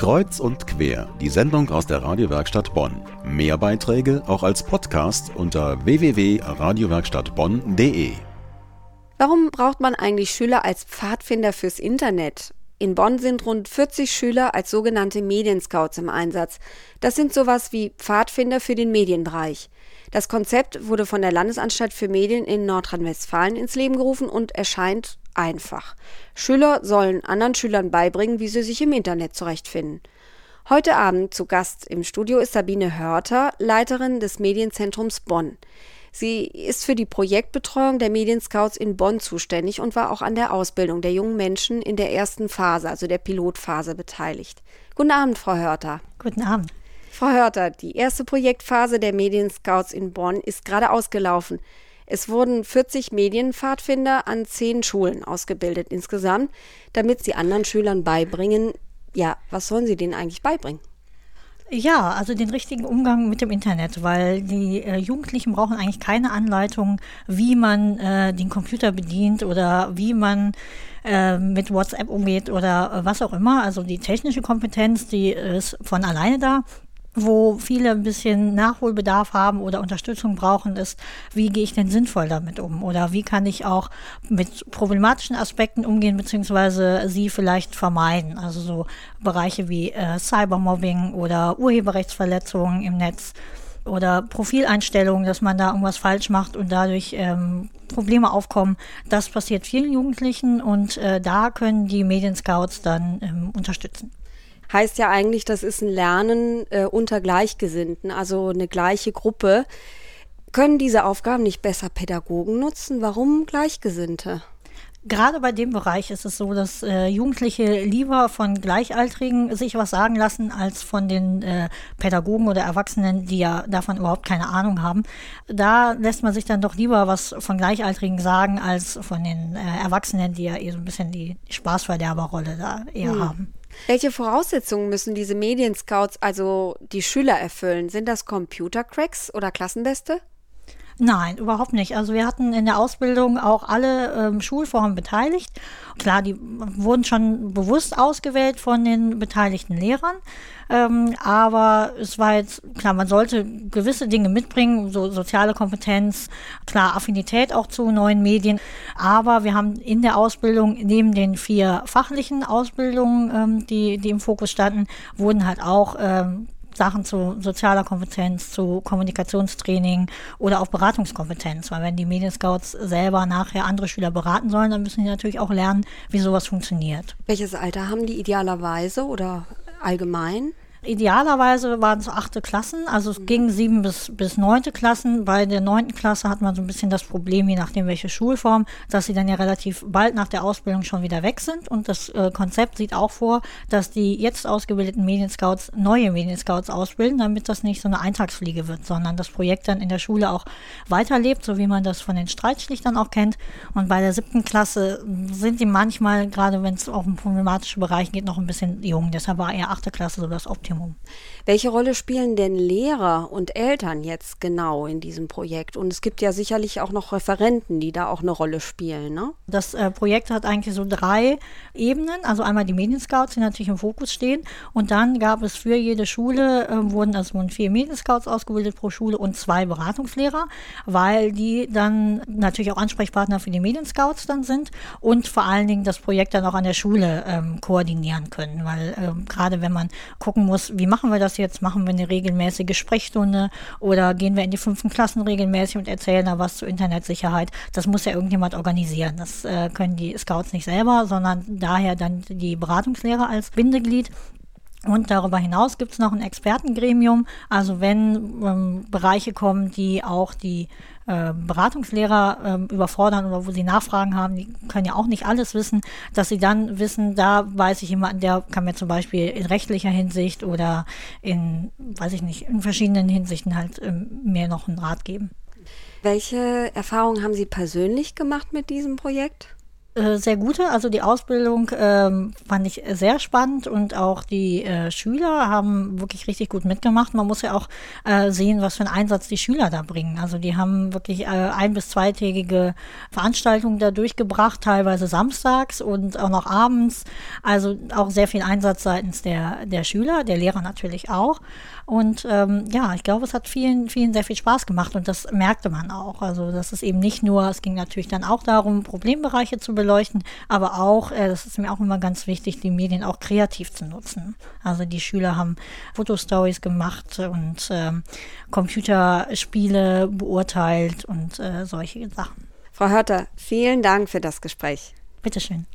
Kreuz und quer, die Sendung aus der Radiowerkstatt Bonn. Mehr Beiträge auch als Podcast unter www.radiowerkstattbonn.de. Warum braucht man eigentlich Schüler als Pfadfinder fürs Internet? In Bonn sind rund 40 Schüler als sogenannte Medienscouts im Einsatz. Das sind sowas wie Pfadfinder für den Medienbereich. Das Konzept wurde von der Landesanstalt für Medien in Nordrhein-Westfalen ins Leben gerufen und erscheint einfach. Schüler sollen anderen Schülern beibringen, wie sie sich im Internet zurechtfinden. Heute Abend zu Gast im Studio ist Sabine Hörter, Leiterin des Medienzentrums Bonn. Sie ist für die Projektbetreuung der Medienscouts in Bonn zuständig und war auch an der Ausbildung der jungen Menschen in der ersten Phase, also der Pilotphase, beteiligt. Guten Abend, Frau Hörter. Guten Abend. Frau Hörter, die erste Projektphase der Medienscouts in Bonn ist gerade ausgelaufen. Es wurden 40 Medienpfadfinder an zehn Schulen ausgebildet insgesamt, damit sie anderen Schülern beibringen, ja, was sollen sie denen eigentlich beibringen? Ja, also den richtigen Umgang mit dem Internet, weil die äh, Jugendlichen brauchen eigentlich keine Anleitung, wie man äh, den Computer bedient oder wie man äh, mit WhatsApp umgeht oder äh, was auch immer. Also die technische Kompetenz, die ist von alleine da wo viele ein bisschen Nachholbedarf haben oder Unterstützung brauchen, ist, wie gehe ich denn sinnvoll damit um? Oder wie kann ich auch mit problematischen Aspekten umgehen, beziehungsweise sie vielleicht vermeiden? Also so Bereiche wie äh, Cybermobbing oder Urheberrechtsverletzungen im Netz oder Profileinstellungen, dass man da irgendwas falsch macht und dadurch ähm, Probleme aufkommen. Das passiert vielen Jugendlichen und äh, da können die Medienscouts dann ähm, unterstützen heißt ja eigentlich, das ist ein Lernen äh, unter Gleichgesinnten, also eine gleiche Gruppe. Können diese Aufgaben nicht besser Pädagogen nutzen? Warum Gleichgesinnte? Gerade bei dem Bereich ist es so, dass äh, Jugendliche lieber von Gleichaltrigen sich was sagen lassen, als von den äh, Pädagogen oder Erwachsenen, die ja davon überhaupt keine Ahnung haben. Da lässt man sich dann doch lieber was von Gleichaltrigen sagen, als von den äh, Erwachsenen, die ja eher so ein bisschen die Spaßverderberrolle da eher hm. haben. Welche Voraussetzungen müssen diese Medienscouts, also die Schüler, erfüllen? Sind das Computercracks oder Klassenbeste? Nein, überhaupt nicht. Also wir hatten in der Ausbildung auch alle ähm, Schulformen beteiligt. Klar, die wurden schon bewusst ausgewählt von den beteiligten Lehrern. Ähm, aber es war jetzt, klar, man sollte gewisse Dinge mitbringen, so soziale Kompetenz, klar, Affinität auch zu neuen Medien. Aber wir haben in der Ausbildung, neben den vier fachlichen Ausbildungen, ähm, die, die im Fokus standen, wurden halt auch ähm, Sachen zu sozialer Kompetenz, zu Kommunikationstraining oder auch Beratungskompetenz. Weil wenn die Medienscouts selber nachher andere Schüler beraten sollen, dann müssen die natürlich auch lernen, wie sowas funktioniert. Welches Alter haben die idealerweise oder allgemein? Idealerweise waren es achte Klassen, also es ging sieben bis, bis neunte Klassen. Bei der neunten Klasse hat man so ein bisschen das Problem, je nachdem welche Schulform, dass sie dann ja relativ bald nach der Ausbildung schon wieder weg sind. Und das äh, Konzept sieht auch vor, dass die jetzt ausgebildeten Medienscouts neue Medienscouts ausbilden, damit das nicht so eine Eintagsfliege wird, sondern das Projekt dann in der Schule auch weiterlebt, so wie man das von den Streitschlichtern auch kennt. Und bei der siebten Klasse sind die manchmal, gerade wenn es auf einen problematischen Bereich geht, noch ein bisschen jung. Deshalb war eher achte Klasse so das Optimum. Optimum. Welche Rolle spielen denn Lehrer und Eltern jetzt genau in diesem Projekt? Und es gibt ja sicherlich auch noch Referenten, die da auch eine Rolle spielen. Ne? Das äh, Projekt hat eigentlich so drei Ebenen. Also einmal die Medienscouts, die natürlich im Fokus stehen. Und dann gab es für jede Schule, äh, wurden also wurden vier Medienscouts ausgebildet pro Schule und zwei Beratungslehrer, weil die dann natürlich auch Ansprechpartner für die Medienscouts dann sind und vor allen Dingen das Projekt dann auch an der Schule ähm, koordinieren können. Weil ähm, gerade wenn man gucken muss, muss, wie machen wir das jetzt? Machen wir eine regelmäßige Sprechstunde oder gehen wir in die fünften Klassen regelmäßig und erzählen da was zur Internetsicherheit? Das muss ja irgendjemand organisieren. Das äh, können die Scouts nicht selber, sondern daher dann die Beratungslehrer als Bindeglied. Und darüber hinaus gibt es noch ein Expertengremium. Also wenn ähm, Bereiche kommen, die auch die äh, Beratungslehrer äh, überfordern oder wo sie Nachfragen haben, die können ja auch nicht alles wissen, dass sie dann wissen, da weiß ich jemanden, der kann mir zum Beispiel in rechtlicher Hinsicht oder in, weiß ich nicht, in verschiedenen Hinsichten halt ähm, mir noch einen Rat geben. Welche Erfahrungen haben Sie persönlich gemacht mit diesem Projekt? Äh, sehr gute. Also die Ausbildung ähm, fand ich sehr spannend und auch die äh, Schüler haben wirklich richtig gut mitgemacht. Man muss ja auch äh, sehen, was für einen Einsatz die Schüler da bringen. Also die haben wirklich äh, ein- bis zweitägige Veranstaltungen da durchgebracht, teilweise samstags und auch noch abends. Also auch sehr viel Einsatz seitens der, der Schüler, der Lehrer natürlich auch. Und ähm, ja, ich glaube, es hat vielen, vielen sehr viel Spaß gemacht und das merkte man auch. Also das ist eben nicht nur, es ging natürlich dann auch darum, Problembereiche zu beleuchten, aber auch, äh, das ist mir auch immer ganz wichtig, die Medien auch kreativ zu nutzen. Also die Schüler haben Fotostories gemacht und ähm, Computerspiele beurteilt und äh, solche Sachen. Frau Hörter, vielen Dank für das Gespräch. Bitteschön.